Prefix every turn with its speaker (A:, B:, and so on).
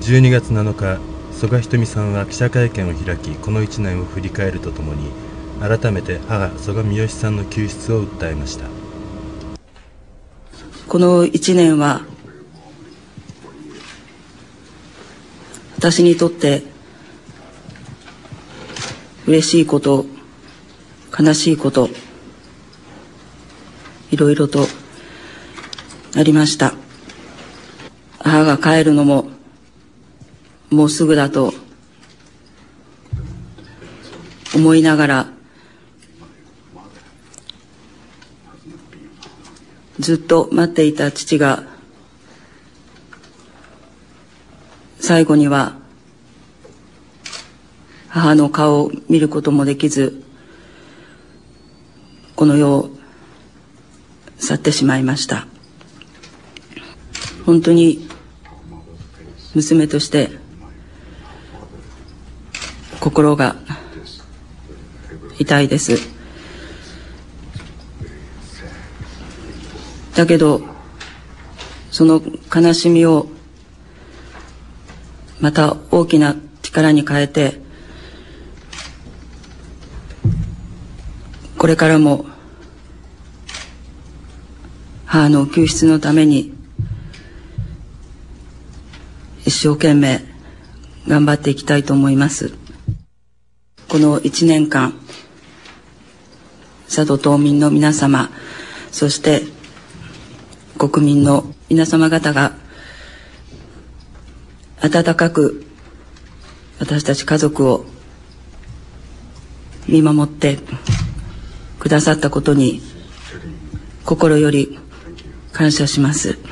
A: 12月7日曽我ひとみさんは記者会見を開きこの1年を振り返るとともに改めて母曽我三好さんの救出を訴えました。
B: この1年は私にとって嬉しいこと悲しいこといろいろとありました。母が帰るのももうすぐだと思いながらずっと待っていた父が最後には母の顔を見ることもできずこの世を去ってしまいました。本当に娘として心が痛いです。だけどその悲しみをまた大きな力に変えてこれからも母の救出のために一生懸命頑張っていきたいと思います。この1年間佐渡島民の皆様そして国民の皆様方が温かく私たち家族を見守ってくださったことに心より感謝します。